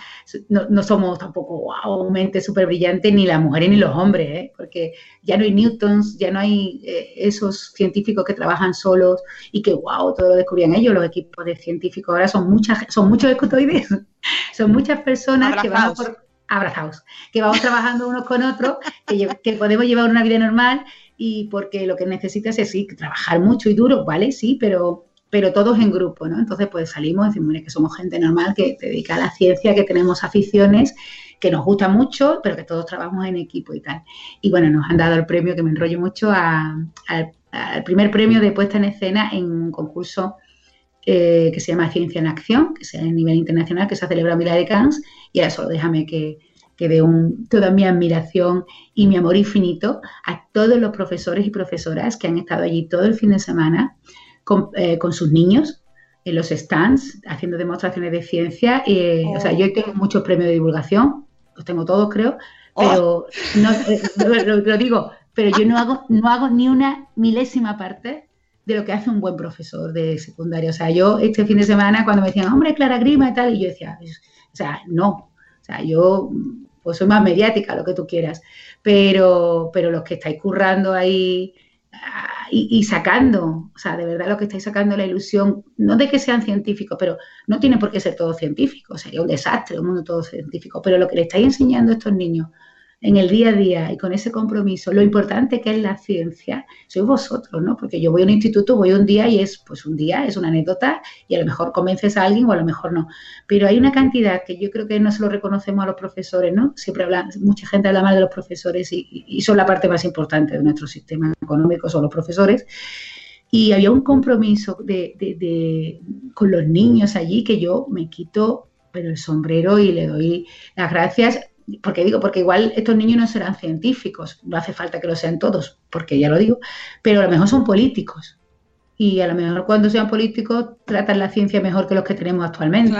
no, no somos tampoco wow, mente súper brillante, ni las mujeres ni los hombres, ¿eh? porque ya no hay Newtons, ya no hay eh, esos científicos que trabajan solos y que wow, todo lo descubrían ellos, los equipos de científicos ahora son muchas, son muchos escutoides, son muchas personas que vamos por, abrazados, que vamos trabajando unos con otros, que, que podemos llevar una vida normal y porque lo que necesitas es sí, trabajar mucho y duro, ¿vale? Sí, pero pero todos en grupo, ¿no? Entonces, pues salimos, decimos que somos gente normal que se dedica a la ciencia, que tenemos aficiones, que nos gusta mucho, pero que todos trabajamos en equipo y tal. Y bueno, nos han dado el premio, que me enrollo mucho, al primer premio de puesta en escena en un concurso eh, que se llama Ciencia en Acción, que sea a nivel internacional, que se ha celebrado en Vila de Cans, y ahora solo déjame que, que dé toda mi admiración y mi amor infinito a todos los profesores y profesoras que han estado allí todo el fin de semana eh, con, sus niños en los stands haciendo demostraciones de ciencia. y O sea, yo tengo muchos premios de divulgación, los tengo todos creo, pero no, eh, lo, digo, pero yo no hago, no hago ni una milésima parte de lo que hace un buen profesor de secundaria. O sea, yo este fin de semana cuando me decían, hombre, Clara Grima y tal, y yo decía, o sea, no, o sea, yo pues soy más mediática, lo que tú quieras, pero, pero los que estáis currando ahí y, sacando, o sea, de verdad lo que estáis sacando la ilusión, no de que sean científicos, pero no tiene por qué ser todo científico, sería un desastre, un mundo todo científico, pero lo que le estáis enseñando a estos niños en el día a día y con ese compromiso, lo importante que es la ciencia, sois vosotros, ¿no? Porque yo voy a un instituto, voy un día y es, pues un día, es una anécdota y a lo mejor convences a alguien o a lo mejor no. Pero hay una cantidad que yo creo que no se lo reconocemos a los profesores, ¿no? Siempre habla, mucha gente habla mal de los profesores y, son la parte más importante de nuestro sistema económico, son los profesores. Y había un compromiso de, de, con los niños allí que yo me quito pero el sombrero y le doy las gracias porque digo, porque igual estos niños no serán científicos, no hace falta que lo sean todos, porque ya lo digo, pero a lo mejor son políticos. Y a lo mejor cuando sean políticos tratan la ciencia mejor que los que tenemos actualmente,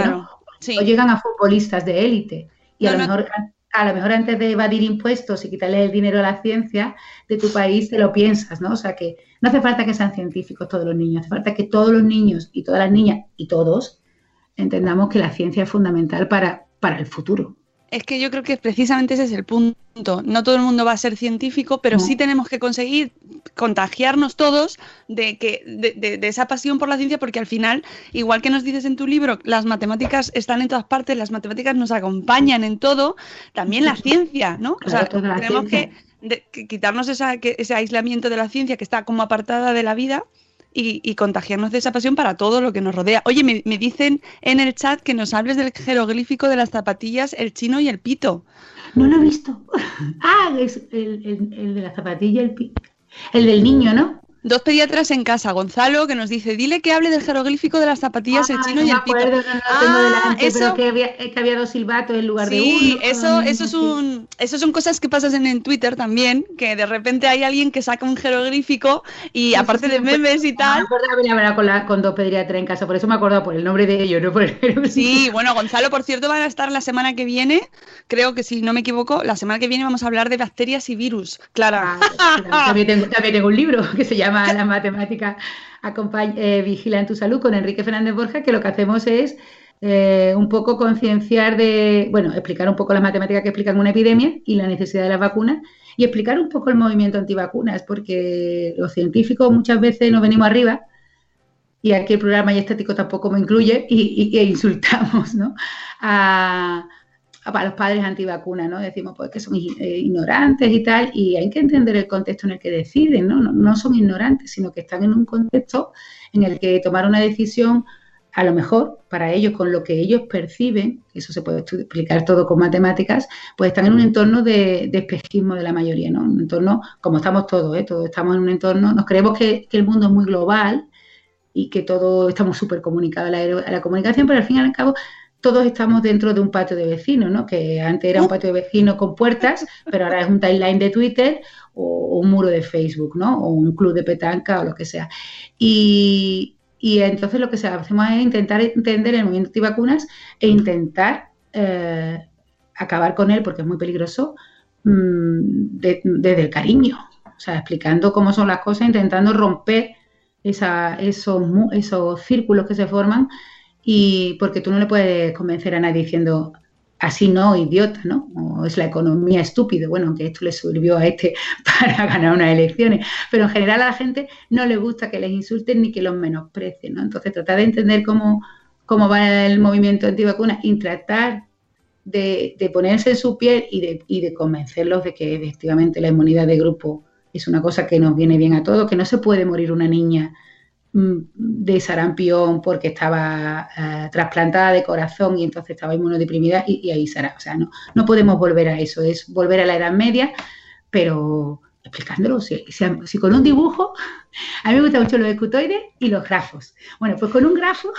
O llegan a futbolistas de élite. Y a lo mejor a lo mejor antes de evadir impuestos y quitarle el dinero a la ciencia de tu país, te lo piensas, ¿no? O sea que no hace falta que sean científicos todos los niños, hace falta que todos los niños y todas las niñas y todos entendamos que la ciencia es fundamental para, para el futuro.
Es que yo creo que precisamente ese es el punto. No todo el mundo va a ser científico, pero sí tenemos que conseguir contagiarnos todos de, que, de, esa pasión por la ciencia, porque al final, igual que nos dices en tu libro, las matemáticas están en todas partes, las matemáticas nos acompañan en todo, también la ciencia, ¿no? o sea, tenemos que, quitarnos ese aislamiento de la ciencia que está como apartada de la vida y, contagiarnos de esa pasión para todo lo que nos rodea. Oye, me, dicen en el chat que nos hables del jeroglífico de las zapatillas, el chino y el pito.
No lo he visto. Ah, es el, de la zapatilla, el pito. El del niño, ¿no?
Dos pediatras en casa. Gonzalo, que nos dice, dile que hable del jeroglífico de las zapatillas, el
Ah,
chino
no
y el pito.
acuerdo, no,
Ah,
tengo delante,
eso-
pero que había, que había dos silbatos en lugar de
Sí,
uno.
eso, eso es un, eso son cosas que pasan en, Twitter también, que de repente hay alguien que saca un jeroglífico y aparte de memes y tal.
Me acordaba con, la- con dos pediatras en casa, por eso me acordaba por el nombre de ellos, no por el.
Sí, bueno, Gonzalo, por cierto, van a estar la semana que viene, creo que si no me equivoco, la semana que viene vamos a hablar de bacterias y virus. Clara.
También tengo, también tengo un libro que se llama Las matemáticas acompañ- eh, vigilan tu salud con Enrique Fernández Borja, que lo que hacemos es eh, un poco concienciar de, bueno, explicar un poco las matemáticas que explican una epidemia y la necesidad de las vacunas y explicar un poco el movimiento antivacunas, porque los científicos muchas veces nos venimos arriba y aquí el programa y estético tampoco me incluye y, y- e insultamos, ¿no? A, a los padres antivacunas, ¿no? Decimos pues que son eh, ignorantes y tal, y hay que entender el contexto en el que deciden, ¿no? ¿no? son ignorantes, sino que están en un contexto en el que tomar una decisión, a lo mejor para ellos, con lo que ellos perciben, eso se puede explicar todo con matemáticas, pues están en un entorno de, de espejismo de la mayoría, ¿no? Un entorno, como estamos todos, ¿eh? Todos estamos en un entorno, nos creemos que, el mundo es muy global y que todos estamos súper comunicados a la comunicación, pero al fin y al cabo todos estamos dentro de un patio de vecinos, ¿no? Que antes era un patio de vecinos con puertas, pero ahora es un timeline de Twitter o, un muro de Facebook, ¿no? O un club de petanca o lo que sea. Y, y entonces lo que se- hacemos es intentar entender el movimiento antivacunas e intentar eh, acabar con él, porque es muy peligroso, mm, de- desde el cariño. O sea, explicando cómo son las cosas, intentando romper esa- esos, esos círculos que se forman y porque tú no le puedes convencer a nadie diciendo así no, idiota, ¿no? O es la economía estúpido. Bueno, aunque esto le sirvió a este para ganar unas elecciones, pero en general a la gente no le gusta que les insulten ni que los menosprecien, ¿no? Entonces tratar de entender cómo, cómo va el movimiento antivacunas y tratar de, de ponerse en su piel y de, y de convencerlos de que efectivamente la inmunidad de grupo es una cosa que nos viene bien a todos, que no se puede morir una niña de sarampión porque estaba eh, trasplantada de corazón y entonces estaba inmunodeprimida y, y ahí será. O sea, no, no podemos volver a eso, es volver a la Edad Media, pero explicándolo, si, si- si con un dibujo, a mí me gustan mucho los escutoides y los grafos. Bueno, pues con un grafo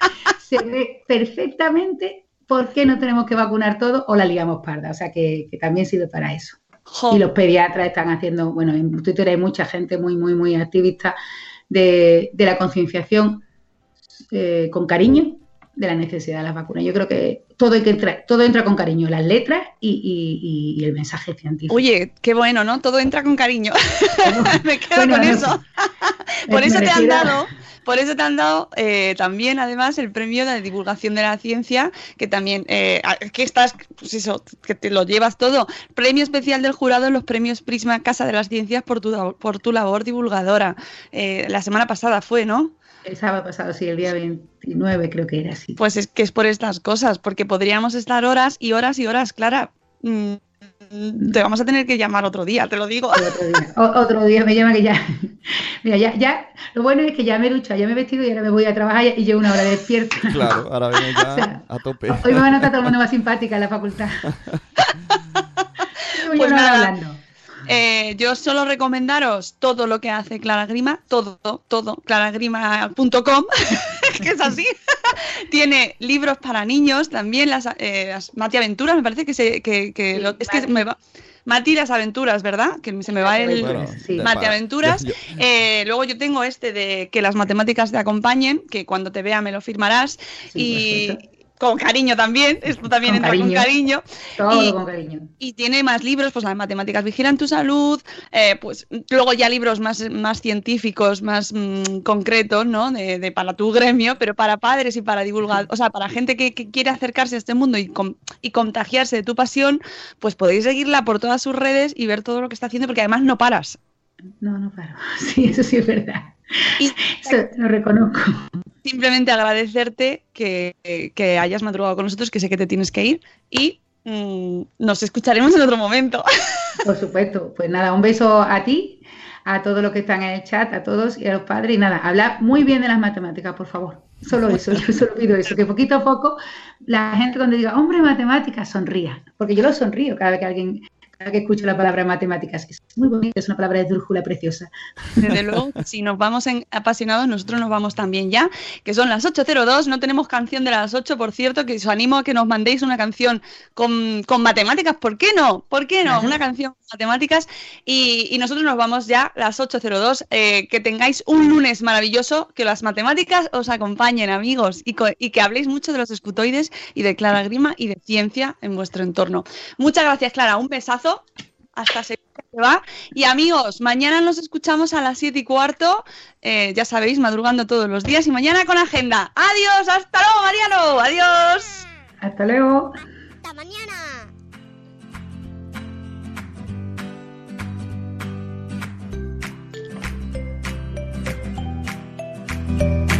se ve perfectamente por qué no tenemos que vacunar todo o la liamos parda. O sea, que, que también sirve para eso. Y los pediatras están haciendo, bueno, en Twitter hay mucha gente muy, muy, muy activista de, de la concienciación eh, con cariño de la necesidad de las vacunas. Yo creo que todo, hay que entrar, todo entra con cariño, las letras y, y- y- y el mensaje científico.
Oye, qué bueno, ¿no? Todo entra con cariño. Me quedo
Bueno,
con
no
eso. por eso te han dado, por eso te han dado eh, también, además, el premio de divulgación de la ciencia, que también, eh, que estás, pues eso, que te lo llevas todo. Premio especial del jurado en los premios Prisma Casa de las Ciencias por tu, por tu labor divulgadora. Eh, la semana pasada fue, ¿no?
El sábado pasado, sí, el día 29 creo que era así.
Pues es que es por estas cosas, porque podríamos estar horas y horas y horas, Clara. mm, te vamos a tener que llamar otro día, te lo digo.
Otro día, O- otro día me llama que ya. Mira, ya, ya. Lo bueno es que ya me he duchado, ya me he vestido y ahora me voy a trabajar y llevo una hora despierta.
Claro, ahora viene ya
O sea,
a tope.
Hoy me van a notar todo el mundo más simpática en la facultad.
Pues nada.
hablando.
Eh, yo solo recomendaros todo lo que hace Clara Grima, todo, todo, claragrima.com, que es así. Tiene libros para niños también, las, eh, las Mati Aventuras, me parece que se, que, que lo- es que me va. Mati las aventuras, ¿verdad? Que se me va el
Bueno, sí.
Mati Aventuras.
yo-
Eh, luego yo tengo este de que las matemáticas te acompañen, que cuando te vea me lo firmarás. y con cariño también, esto también
Con
entra con
cariño. Todo
Y-
con cariño.
y tiene más libros, pues las matemáticas vigilan tu salud, eh, pues luego ya libros más, más científicos, más mm, concretos, ¿no? De, de para tu gremio, pero para padres y para divulgar, o sea, para gente que, que quiere acercarse a este mundo y, y contagiarse de tu pasión, pues podéis seguirla por todas sus redes y ver todo lo que está haciendo, porque además no paras.
No, no paro. Sí, eso sí es verdad. Eso lo reconozco.
Simplemente agradecerte que, que hayas madrugado con nosotros, que sé que te tienes que ir y mm, nos escucharemos en otro momento.
Por supuesto. Pues nada, un beso a ti, a todos los que están en el chat, a todos y a los padres. Y nada, hablar muy bien de las matemáticas, por favor. Solo eso, yo solo pido eso, que poquito a poco la gente cuando diga, hombre, matemáticas, sonría. Porque yo lo sonrío cada vez que alguien que escucho la palabra matemáticas. Es muy bonita, es una palabra de drújula preciosa.
Desde luego, si nos vamos en apasionados, nosotros nos vamos también ya, que son las 8.02, no tenemos canción de las 8, por cierto, que os animo a que nos mandéis una canción con, con matemáticas, ¿por qué no? ¿Por qué no? Una canción matemáticas y, y nosotros nos vamos ya las 8.02, eh, que tengáis un lunes maravilloso, que las matemáticas os acompañen, amigos, y, que habléis mucho de los escutoides y de Clara Grima y de ciencia en vuestro entorno. Muchas gracias, Clara, un besazo. Hasta se se va. Y amigos, mañana nos escuchamos a las 7 y cuarto. eh, ya sabéis, madrugando todos los días. Y mañana con agenda. Adiós, hasta luego, Mariano. Adiós.
Hasta luego. Bye.